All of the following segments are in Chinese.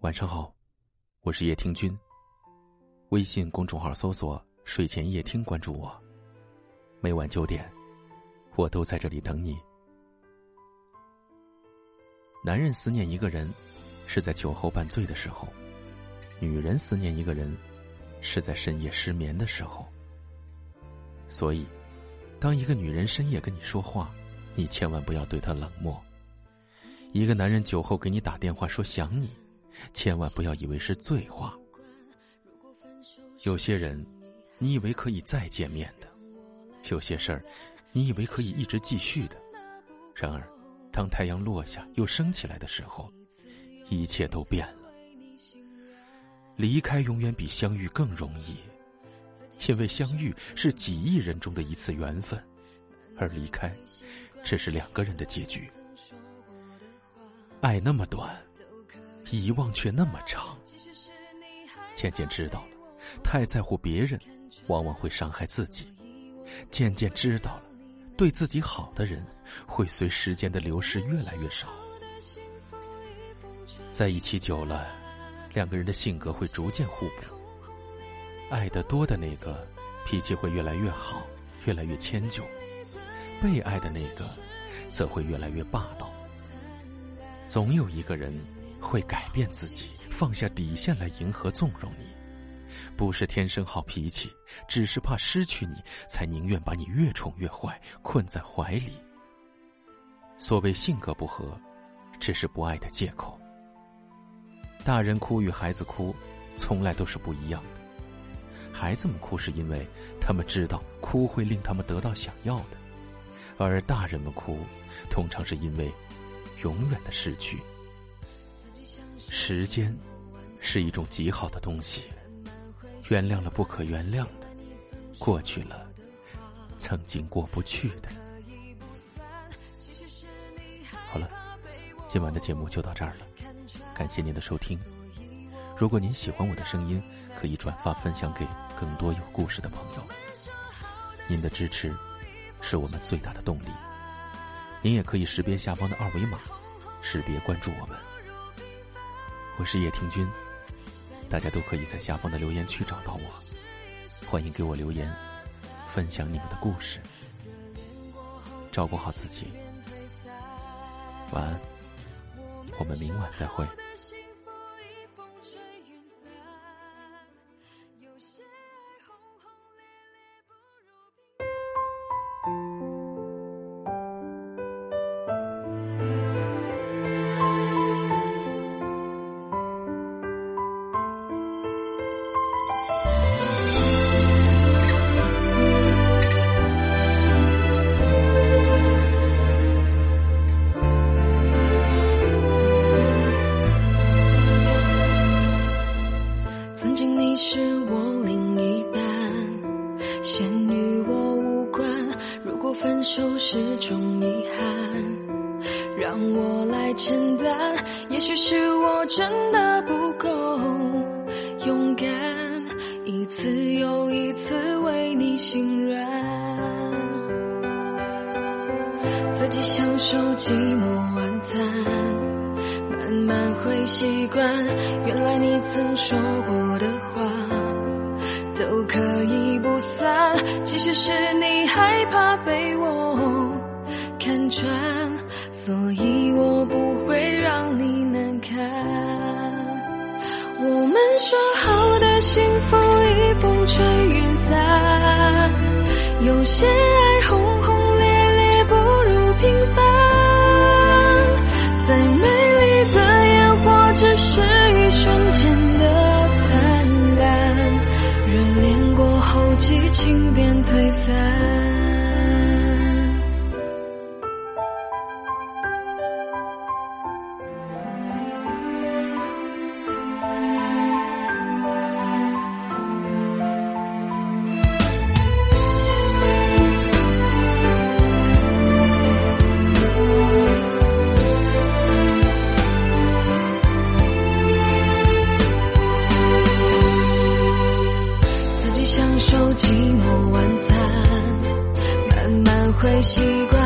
晚上好，我是叶听君。微信公众号搜索“睡前夜听”，关注我。每晚九点，我都在这里等你。男人思念一个人，是在酒后半醉的时候；女人思念一个人，是在深夜失眠的时候。所以，当一个女人深夜跟你说话，你千万不要对她冷漠。一个男人酒后给你打电话说想你。千万不要以为是醉话。有些人，你以为可以再见面的；有些事儿，你以为可以一直继续的。然而，当太阳落下又升起来的时候，一切都变了。离开永远比相遇更容易，因为相遇是几亿人中的一次缘分，而离开，只是两个人的结局。爱那么短。遗忘却那么长，渐渐知道了，太在乎别人，往往会伤害自己；渐渐知道了，对自己好的人，会随时间的流逝越来越少。在一起久了，两个人的性格会逐渐互补。爱的多的那个，脾气会越来越好，越来越迁就；被爱的那个，则会越来越霸道。总有一个人。会改变自己，放下底线来迎合纵容你，不是天生好脾气，只是怕失去你，才宁愿把你越宠越坏，困在怀里。所谓性格不合，只是不爱的借口。大人哭与孩子哭，从来都是不一样的。孩子们哭是因为他们知道哭会令他们得到想要的，而大人们哭，通常是因为永远的失去。时间是一种极好的东西，原谅了不可原谅的，过去了曾经过不去的。好了，今晚的节目就到这儿了，感谢您的收听。如果您喜欢我的声音，可以转发分享给更多有故事的朋友。您的支持是我们最大的动力。您也可以识别下方的二维码，识别关注我们。我是叶听君，大家都可以在下方的留言区找到我，欢迎给我留言，分享你们的故事，照顾好自己，晚安，我们明晚再会。种遗憾，让我来承担。也许是我真的不够勇敢，一次又一次为你心软，自己享受寂寞晚餐，慢慢会习惯。原来你曾说过的话。都可以不散，其实是你害怕被我看穿，所以我不会让你难堪。我们说好的幸福已风吹云散，有些爱轰轰烈烈不如平凡，再美丽的烟火只是一瞬间的灿烂，热恋过后。激情便退散。寂寞晚餐，慢慢会习惯。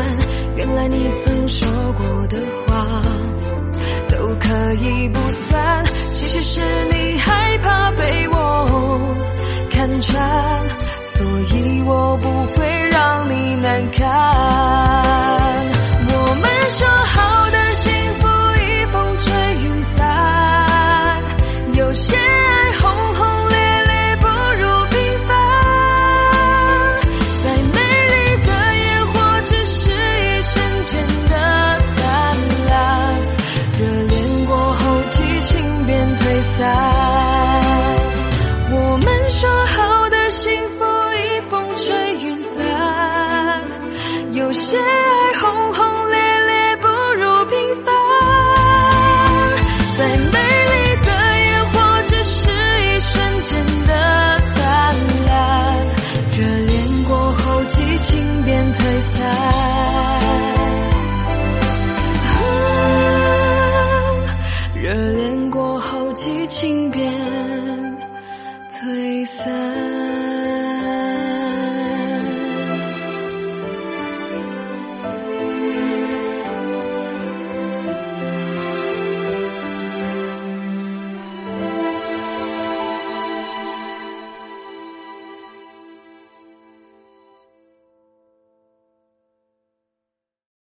原来你曾说过的话，都可以不算。其实。是有些爱轰轰烈烈不如平凡再美丽的烟火只是一瞬间的灿烂。热恋过后激情便退散。热恋过后激情便退散。